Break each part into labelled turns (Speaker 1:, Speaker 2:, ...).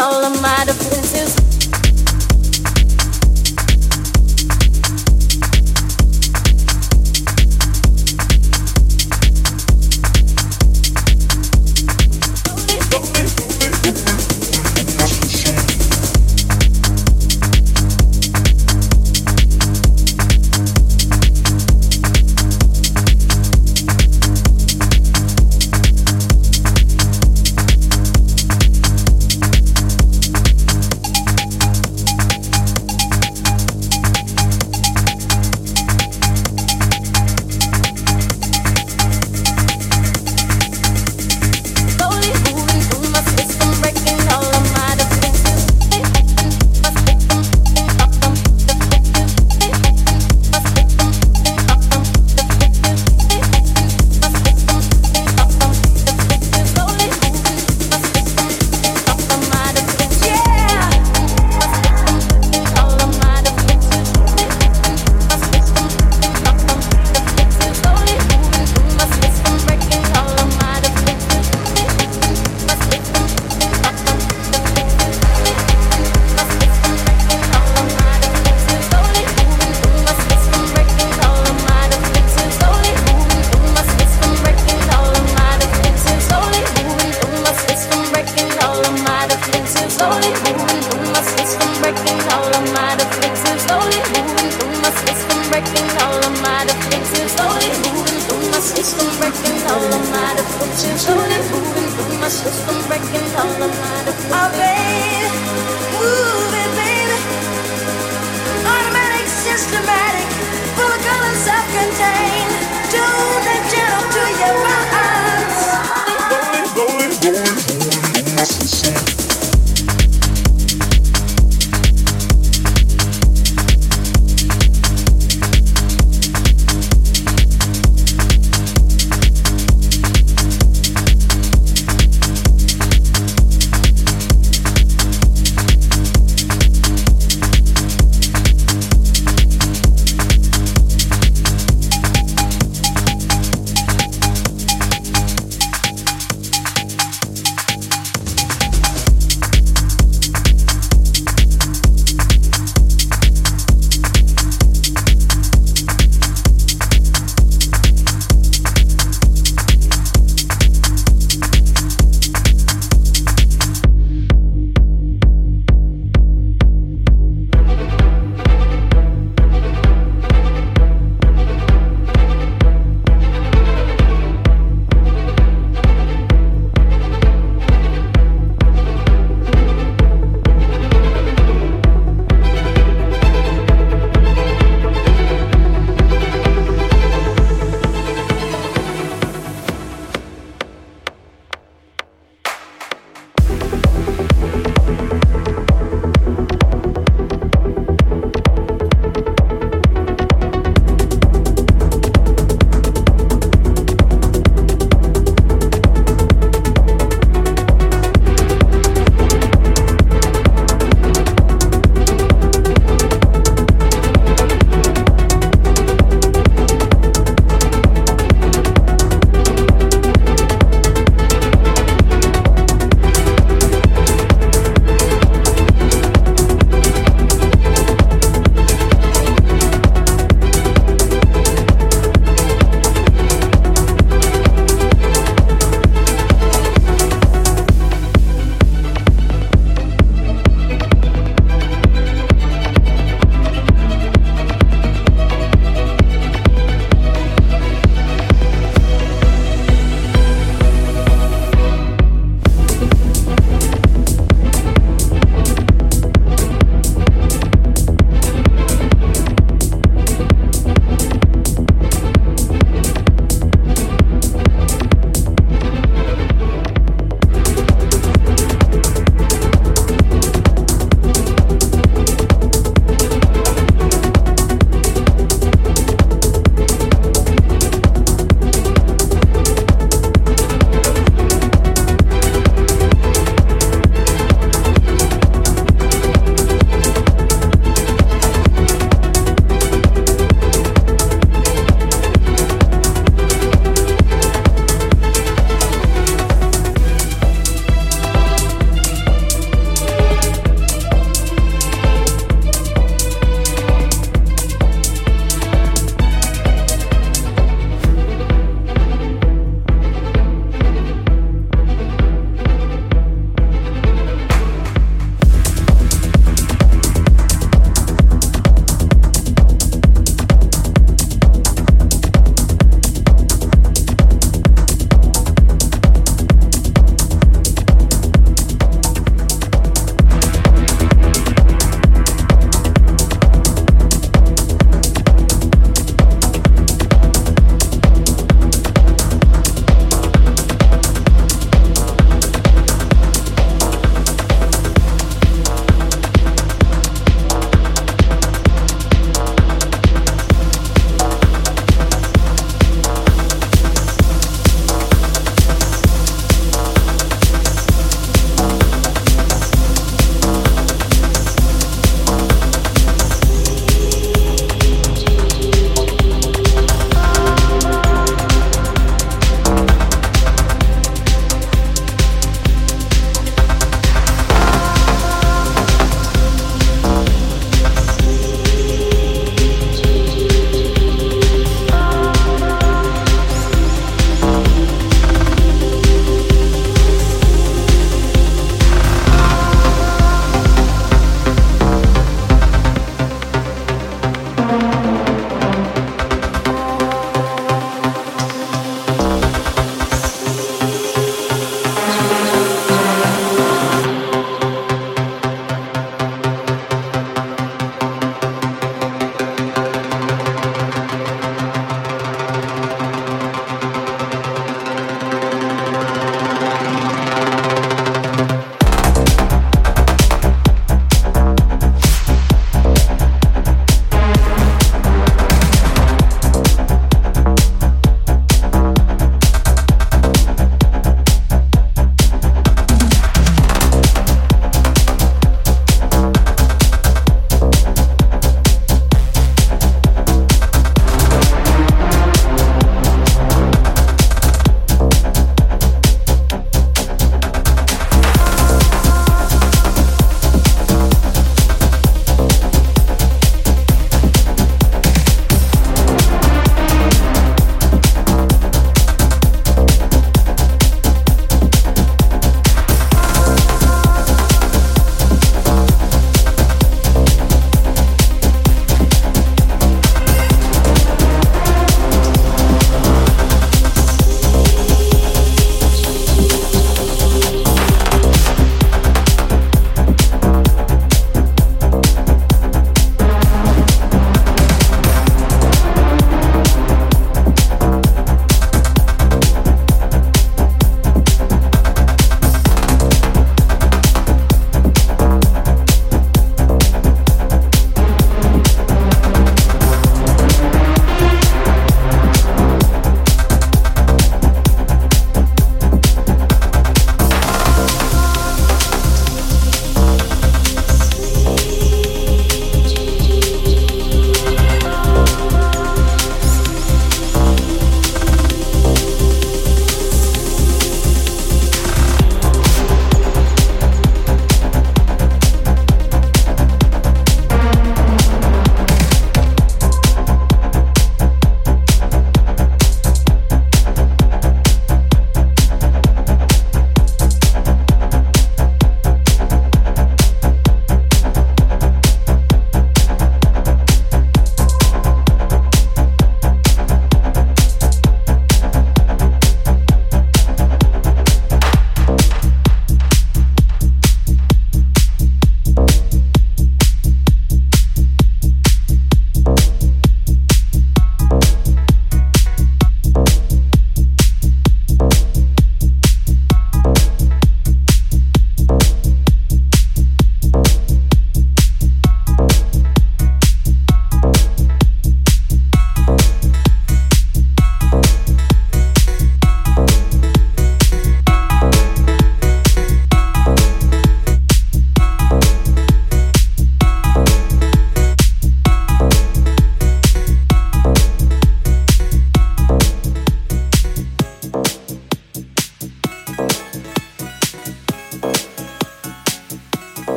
Speaker 1: all of my defenses.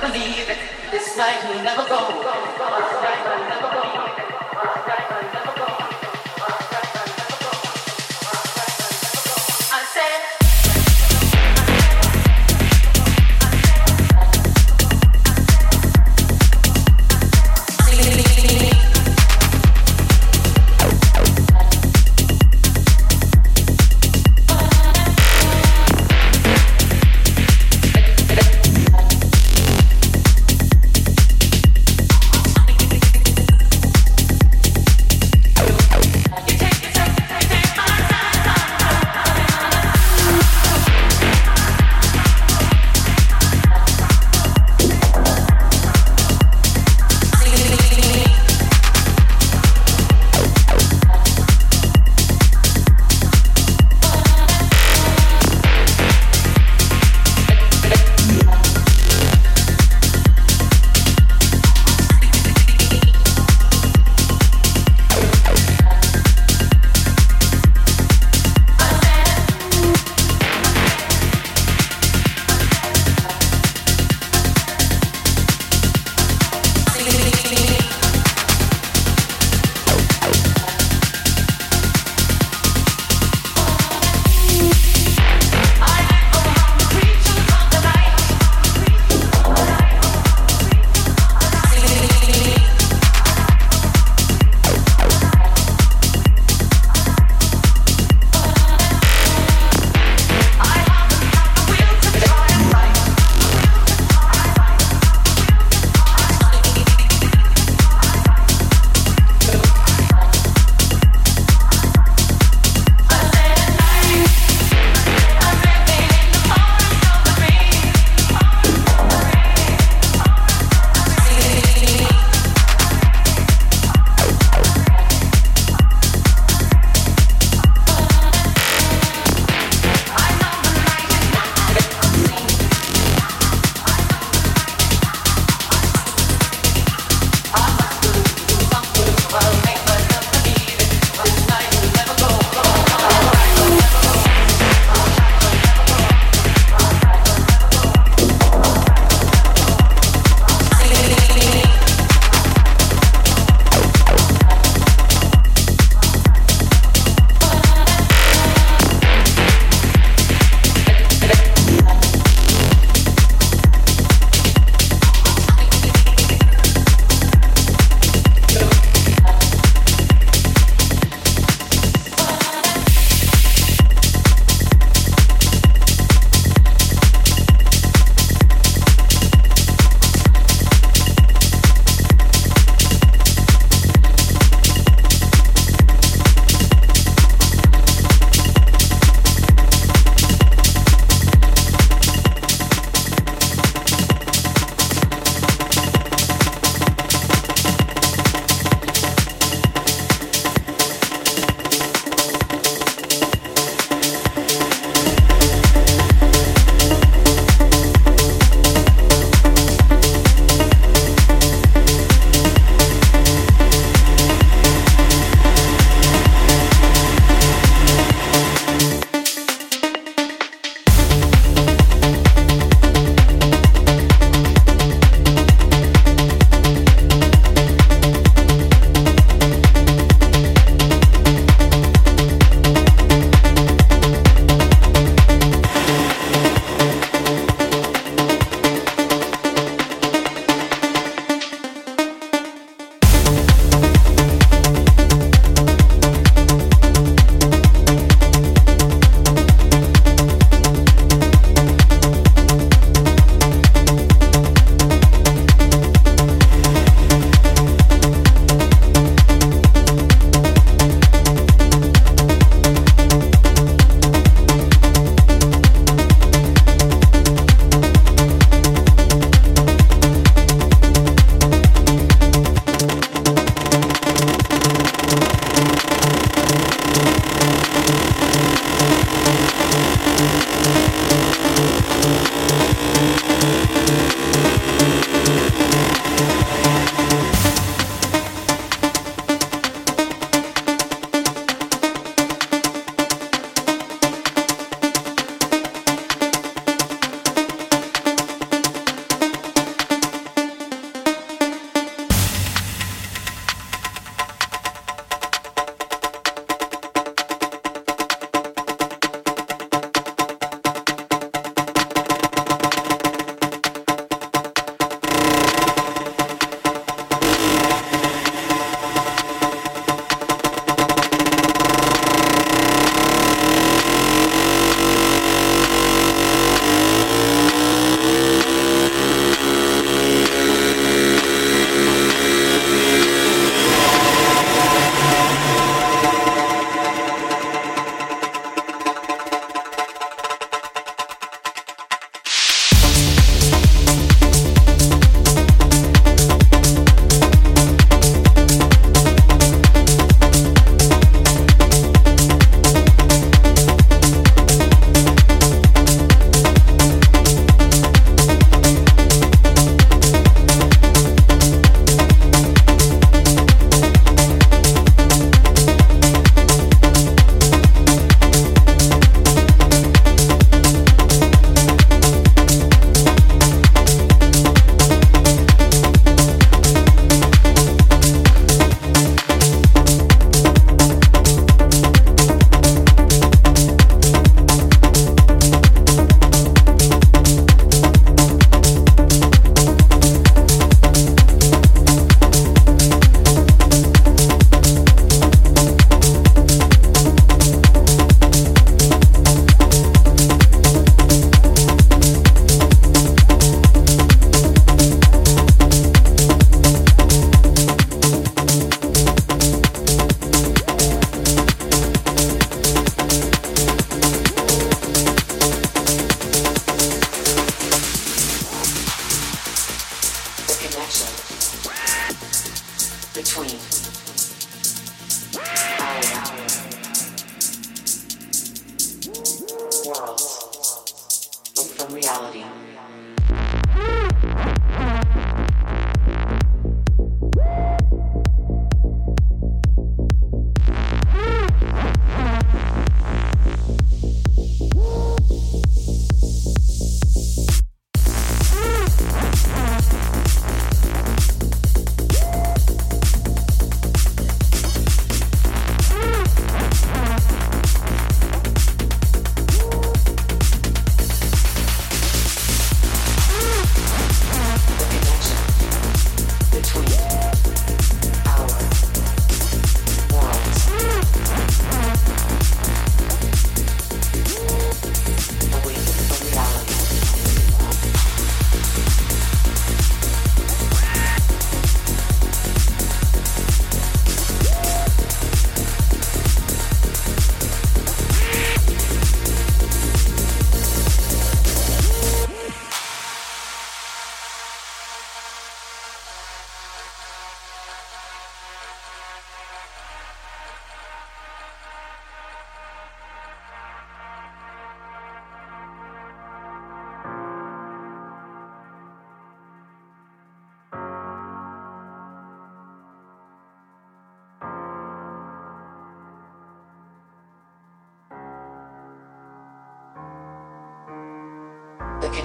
Speaker 2: Believe it.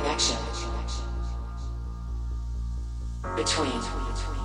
Speaker 3: Connection between